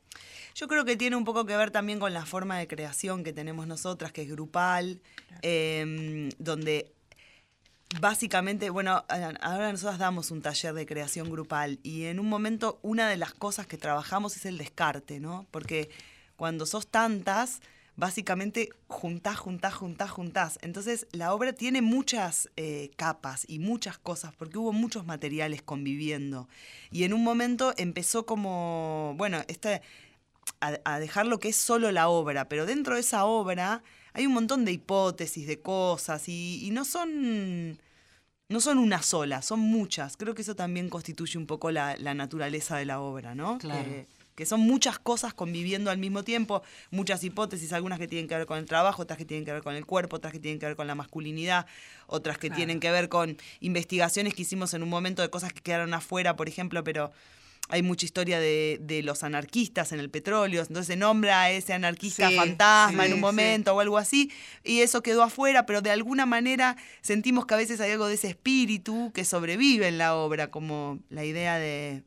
Yo creo que tiene un poco que ver también con la forma de creación que tenemos nosotras, que es grupal, em, donde básicamente, bueno, ahora nosotras damos un taller de creación grupal y en un momento una de las cosas que trabajamos es el descarte, ¿no? Porque cuando sos tantas, básicamente juntás, juntás, juntás, juntás. Entonces la obra tiene muchas eh, capas y muchas cosas, porque hubo muchos materiales conviviendo. Y en un momento empezó como, bueno, este, a, a dejar lo que es solo la obra, pero dentro de esa obra hay un montón de hipótesis, de cosas, y, y no son... No son una sola, son muchas. Creo que eso también constituye un poco la, la naturaleza de la obra, ¿no?
Claro.
Que- que son muchas cosas conviviendo al mismo tiempo, muchas hipótesis, algunas que tienen que ver con el trabajo, otras que tienen que ver con el cuerpo, otras que tienen que ver con la masculinidad, otras que tienen que ver con investigaciones que hicimos en un momento de cosas que quedaron afuera, por ejemplo, pero hay mucha historia de, de los anarquistas en el petróleo, entonces se nombra a ese anarquista
Sí,
fantasma
sí,
en un
sí.
momento o algo así, y eso quedó afuera, pero de alguna manera sentimos que a veces hay algo de ese espíritu que sobrevive en la obra, como la idea de,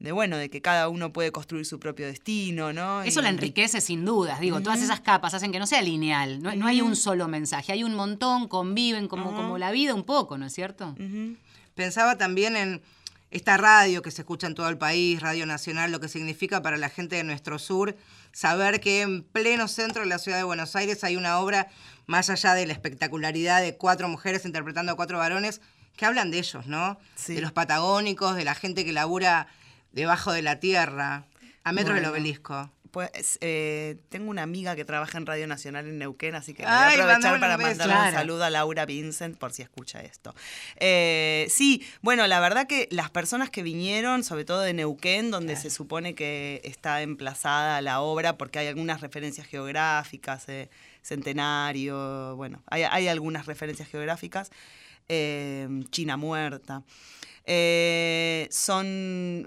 de bueno, de que cada uno puede construir su propio destino, ¿no?
Eso
Y-
la enriquece sin dudas, digo, todas esas capas hacen que no sea lineal, no, no hay un solo mensaje, hay un montón, conviven como, como la vida un poco, ¿no es cierto?
Pensaba también en esta radio que se escucha en todo el país, Radio Nacional, lo que significa para la gente de nuestro sur saber que en pleno centro de la ciudad de Buenos Aires hay una obra, más allá de la espectacularidad de cuatro mujeres interpretando a cuatro varones, que hablan de ellos, ¿no?
Sí.
De los patagónicos, de la gente que labura debajo de la tierra. A metros del obelisco.
Pues eh, tengo una amiga que trabaja en Radio Nacional en Neuquén, así que voy a aprovechar para mandarle
Claro.
un saludo a Laura Vincent por si escucha esto. Eh, sí, bueno, la verdad que las personas que vinieron, sobre todo de Neuquén, donde se supone que está emplazada la obra, porque hay algunas referencias geográficas, eh, centenario, bueno, hay, hay algunas referencias geográficas, China muerta. Son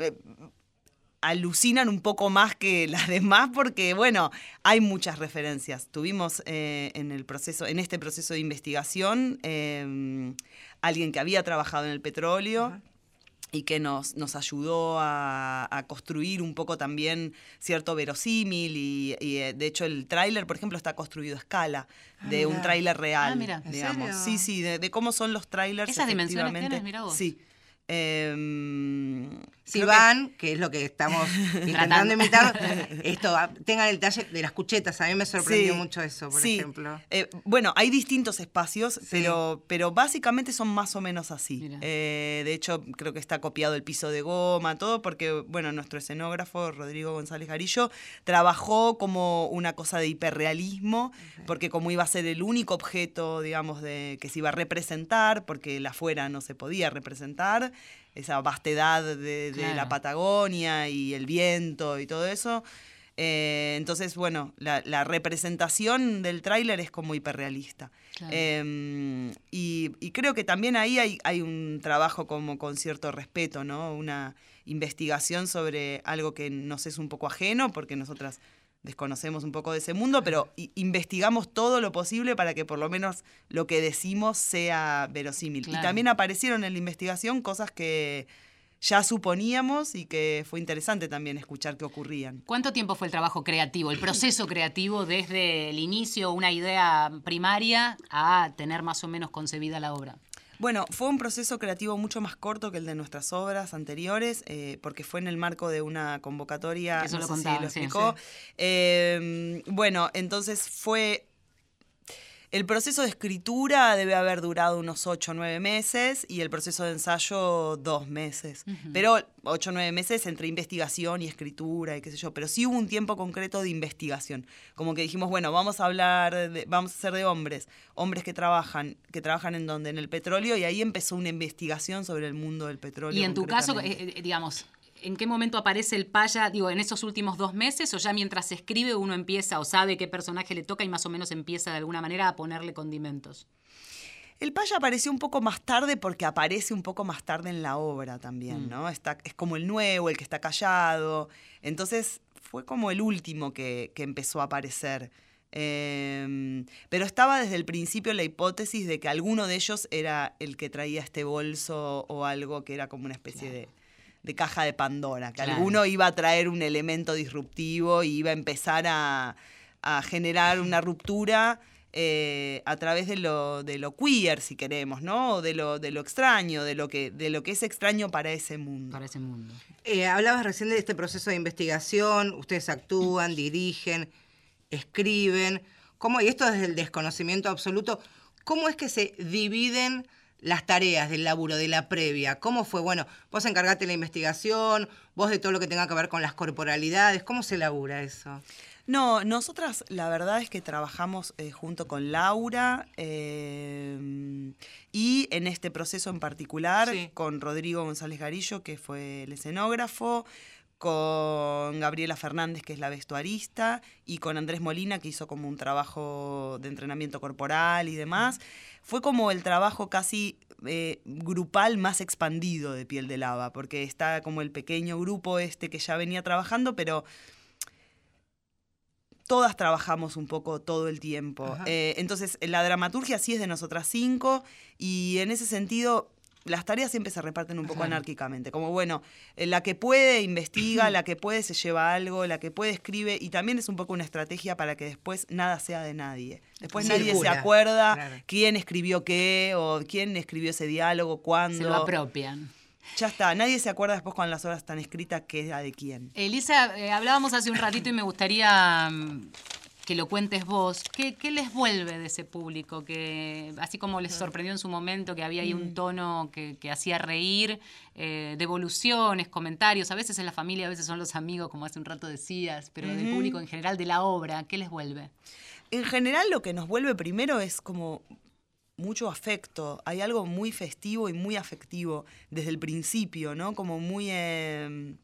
alucinan un poco más que las demás porque, bueno, hay muchas referencias. Tuvimos eh, en el proceso, en este proceso de investigación, eh, alguien que había trabajado en el petróleo. Y que nos, nos ayudó a, a construir un poco también cierto verosímil. Y, y, eh, de hecho, el tráiler, por ejemplo, está construido a escala de un
mira.
tráiler real.
Ah, mira.
¿En
digamos. Sí, sí, de, de cómo son los trailers.
¿Esas dimensiones tienes? Mirá vos.
Sí. Em,
Si
que-
es lo que estamos (laughs) intentando imitar, (laughs) esto, ah, tengan el talle de las cuchetas. A mí me sorprendió
Sí,
mucho eso, por
sí.
ejemplo.
Eh, bueno, hay distintos espacios, pero, pero básicamente son más o menos así. Eh, de hecho, creo que está copiado el piso de goma, todo, porque, bueno, nuestro escenógrafo, Rodrigo González Garillo, trabajó como una cosa de hiperrealismo, porque como iba a ser el único objeto, digamos, de, que se iba a representar, porque la afuera no se podía representar, esa vastedad de, de
Claro.
la Patagonia y el viento y todo eso. Eh, entonces, bueno, la, la representación del tráiler es como hiperrealista.
Claro.
Eh, y, y creo que también ahí hay, hay un trabajo como con cierto respeto, ¿no? Una investigación sobre algo que nos es un poco ajeno, porque nosotras desconocemos un poco de ese mundo, pero (laughs) investigamos todo lo posible para que por lo menos lo que decimos sea verosímil.
Claro.
Y también aparecieron en la investigación cosas que ya suponíamos y que fue interesante también escuchar que ocurrían.
¿Cuánto tiempo fue el trabajo creativo, el proceso (clears throat) creativo desde el inicio, una idea primaria, a tener más o menos concebida la obra?
Bueno, fue un proceso creativo mucho más corto que el de nuestras obras anteriores, eh, porque fue en el marco de una convocatoria.
Eso
no
lo
sé si lo
sí,
explicó. Eh, bueno, entonces fue. El proceso de escritura debe haber durado unos 8 o 9 meses y el proceso de ensayo dos meses. Pero 8 o 9 meses entre investigación y escritura y qué sé yo. Pero sí hubo un tiempo concreto de investigación. Como que dijimos, bueno, vamos a hablar, de- vamos a hacer de hombres. Hombres que trabajan, que trabajan en donde, en el petróleo. Y ahí empezó una investigación sobre el mundo del petróleo.
Y en tu caso, eh, eh, digamos, ¿en qué momento aparece el paya? Digo, ¿en esos últimos dos meses o ya mientras se escribe uno empieza o sabe qué personaje le toca y más o menos empieza de alguna manera a ponerle condimentos?
El paya apareció un poco más tarde porque aparece un poco más tarde en la obra también, ¿no? Está, es como el nuevo, el que está callado. Entonces fue como el último que, que empezó a aparecer. Eh, pero estaba desde el principio la hipótesis de que alguno de ellos era el que traía este bolso o algo que era como una especie de, de caja de Pandora, que
Claro.
alguno iba a traer un elemento disruptivo y iba a empezar a, a generar una ruptura eh, a través de lo, de lo queer, si queremos, ¿no? O de lo, de lo extraño, de lo, que, de lo que es extraño para ese mundo.
Para ese mundo.
Eh, hablabas recién de este proceso de investigación, ustedes actúan, dirigen, escriben. ¿Cómo, y esto desde el desconocimiento absoluto, ¿cómo es que se dividen las tareas del laburo, de la previa? ¿Cómo fue? Bueno, vos encargate de la investigación, vos de todo lo que tenga que ver con las corporalidades, ¿cómo se labura eso?
No, nosotras la verdad es que trabajamos eh, junto con Laura eh, y en este proceso en particular
Sí.
con Rodrigo González Garillo, que fue el escenógrafo, con Gabriela Fernández, que es la vestuarista, y con Andrés Molina, que hizo como un trabajo de entrenamiento corporal y demás. Fue como el trabajo casi eh, grupal más expandido de Piel de Lava, porque está como el pequeño grupo este que ya venía trabajando, pero todas trabajamos un poco todo el tiempo. Eh, entonces, la dramaturgia sí es de nosotras cinco y en ese sentido las tareas siempre se reparten un poco
Claro.
anárquicamente. Como, bueno, eh, la que puede investiga, la que puede se lleva algo, la que puede escribe y también es un poco una estrategia para que después nada sea de nadie. Después nadie se acuerda
claro.
quién escribió qué o quién escribió ese diálogo, cuándo.
Se lo apropian.
Ya está, nadie se acuerda después cuando las obras están escritas qué era de quién.
Elisa, eh, hablábamos hace un ratito y me gustaría mm, que lo cuentes vos, ¿qué, qué les vuelve de ese público? Que, así como les sorprendió en su momento que había ahí
Mm.
un tono que, que hacía reír, eh, devoluciones, comentarios, a veces es la familia, a veces son los amigos, como hace un rato decías, pero del público en general, de la obra, ¿qué les vuelve?
En general lo que nos vuelve primero es como mucho afecto. Hay algo muy festivo y muy afectivo desde el principio, ¿no? Como muy... eh,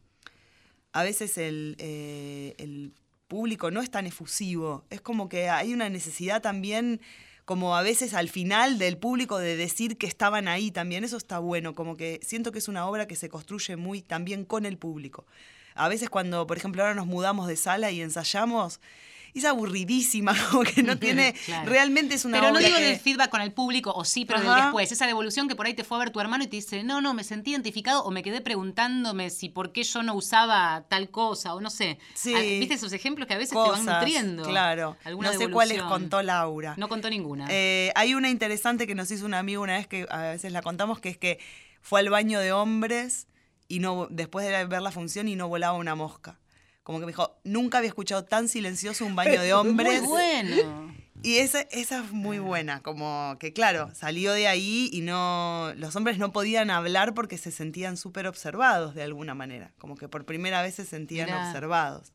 a veces el, eh, el público no es tan efusivo. Es como que hay una necesidad también, como a veces al final del público, de decir que estaban ahí también. Eso está bueno, como que siento que es una obra que se construye muy también con el público. A veces cuando, por ejemplo, ahora nos mudamos de sala y ensayamos, es aburridísima, (laughs) como que no tiene... (laughs)
Claro.
Realmente es una
Pero no digo
que-
del feedback con el público, o sí, pero del después. Esa devolución que por ahí te fue a ver tu hermano y te dice, no, no, me sentí identificado o me quedé preguntándome si por qué yo no usaba tal cosa o no sé.
Sí.
Ah, ¿Viste esos ejemplos que a veces te van nutriendo?
Claro.
Alguna
no sé cuáles contó Laura.
No contó ninguna.
Eh, hay una interesante que nos hizo un amigo una vez que a veces la contamos, que es que fue al baño de hombres y no después de ver la función y no volaba una mosca. Como que me dijo, nunca había escuchado tan silencioso un baño de hombres.
Muy bueno. (laughs)
Y esa, esa es muy buena, como que claro, salió de ahí y no, los hombres no podían hablar porque se sentían súper observados de alguna manera, como que por primera vez se sentían
Mirá.
observados.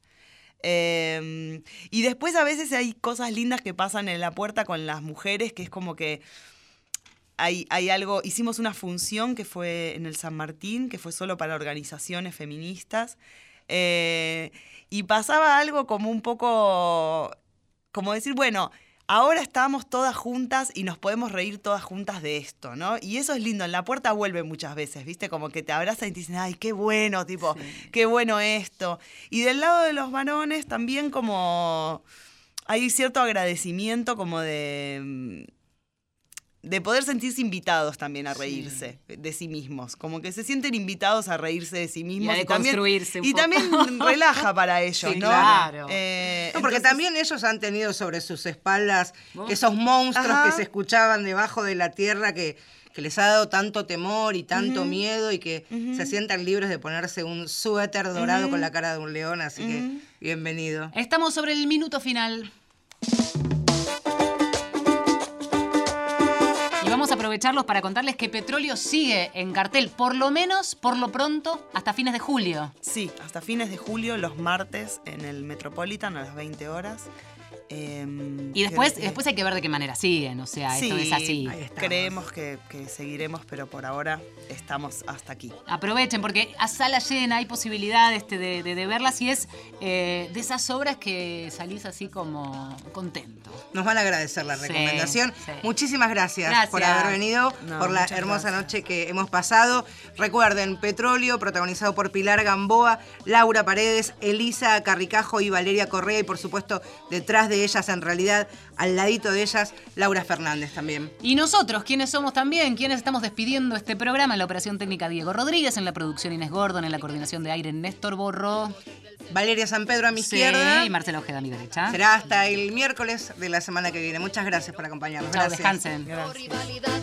Eh, y después a veces hay cosas lindas que pasan en la puerta con las mujeres, que es como que hay, hay algo, hicimos una función que fue en el San Martín, que fue solo para organizaciones feministas, eh, y pasaba algo como un poco, como decir, bueno, ahora estamos todas juntas y nos podemos reír todas juntas de esto, ¿no? Y eso es lindo, en la puerta vuelve muchas veces, ¿viste? Como que te abrazan y te dicen, ay, qué bueno, tipo, qué bueno esto. Y del lado de los varones también como hay cierto agradecimiento como de... de poder sentirse invitados también a reírse de sí mismos, como que se sienten invitados a reírse de sí mismos
a
también,
deconstruirse un
y
poco.
también (laughs) relaja para ellos,
Sí,
¿no?
claro.
Eh,
No, porque
entonces-
también ellos han tenido sobre sus espaldas
¿Vos?
esos monstruos
Ajá.
que se escuchaban debajo de la tierra que, que les ha dado tanto temor y tanto miedo y que se sientan libres de ponerse un suéter dorado con la cara de un león, así que bienvenido.
Estamos sobre el minuto final. Aprovecharlos para contarles que Petróleo sigue en cartel, por lo menos, por lo pronto, hasta fines de julio.
Sí, hasta fines de julio, los martes, en el Metropolitan a las 20 horas. Em,
Y después,
que-
después hay que ver de qué manera siguen, o sea, esto
sí,
es así.
Ahí estamos.
creemos que, que seguiremos, pero por ahora estamos hasta aquí.
Aprovechen, porque a sala llena hay posibilidad este, de, de- de verlas y es eh, de esas obras que salís así como contento.
Nos van a agradecer la recomendación.
sí.
Muchísimas gracias,
Gracias.
por haber venido,
No,
por la hermosa
gracias.
noche que hemos pasado. Recuerden, Petróleo, protagonizado por Pilar Gamboa, Laura Paredes, Elisa Carricajo y Valeria Correa. Y por supuesto, detrás de ellas, en realidad, al ladito de ellas, Laura Fernández también.
Y nosotros, ¿quiénes somos también? ¿Quiénes estamos despidiendo este programa? En la operación técnica Diego Rodríguez, en la producción Inés Gordon, en la coordinación de aire Néstor Borro.
Valeria San Pedro a mi
Sí,
izquierda.
y Marcela Ojeda a mi derecha.
Será hasta el miércoles de la semana que viene. Muchas gracias por acompañarnos.
Chao,
Gracias.
descansen.
rivalidad